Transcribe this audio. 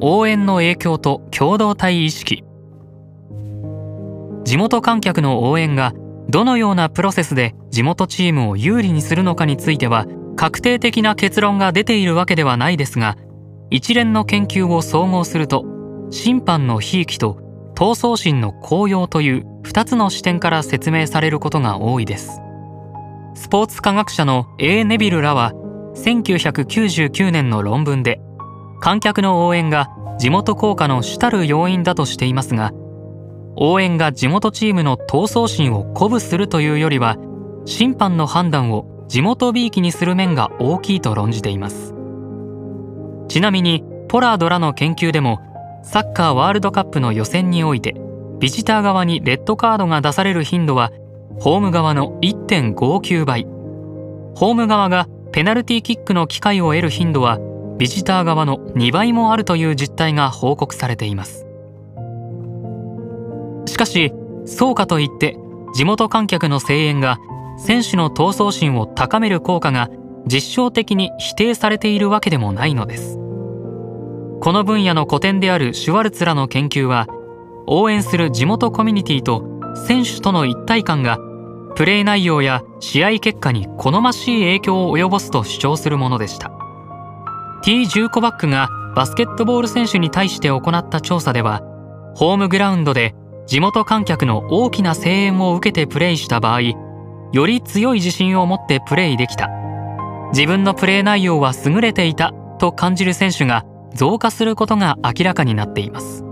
応援の影響と共同体意識地元観客の応援がどのようなプロセスで地元チームを有利にするのかについては確定的な結論が出ているわけではないですが一連の研究を総合すると審判のひいきと闘争心の高揚という2つの視点から説明されることが多いですスポーツ科学者の A. ネビルらは1999年の論文で観客の応援が地元効果の主たる要因だとしていますが応援が地元チームの闘争心を鼓舞するというよりは審判の判断を地元びいきにする面が大きいと論じています。ちなみにポラードらの研究でもサッカーワールドカップの予選においてビジター側にレッドカードが出される頻度はホーム側の1.59倍。ホーム側がペナルティーキックの機会を得る頻度はビジター側の2倍もあるという実態が報告されています。しかしそうかといって地元観客の声援が選手の闘争心を高める効果が実証的に否定されているわけでもないのです。この分野の古典であるシュワルツらの研究は応援する地元コミュニティと選手との一体感がプレー内容や試合結果に好ましい影響を及ぼすと主張するものでした。T・ ジューコバックがバスケットボール選手に対して行った調査ではホームグラウンドで地元観客の大きな声援を受けてプレイした場合より強い自信を持ってプレイできた。自分のプレー内容は優れていたと感じる選手が増加することが明らかになっています。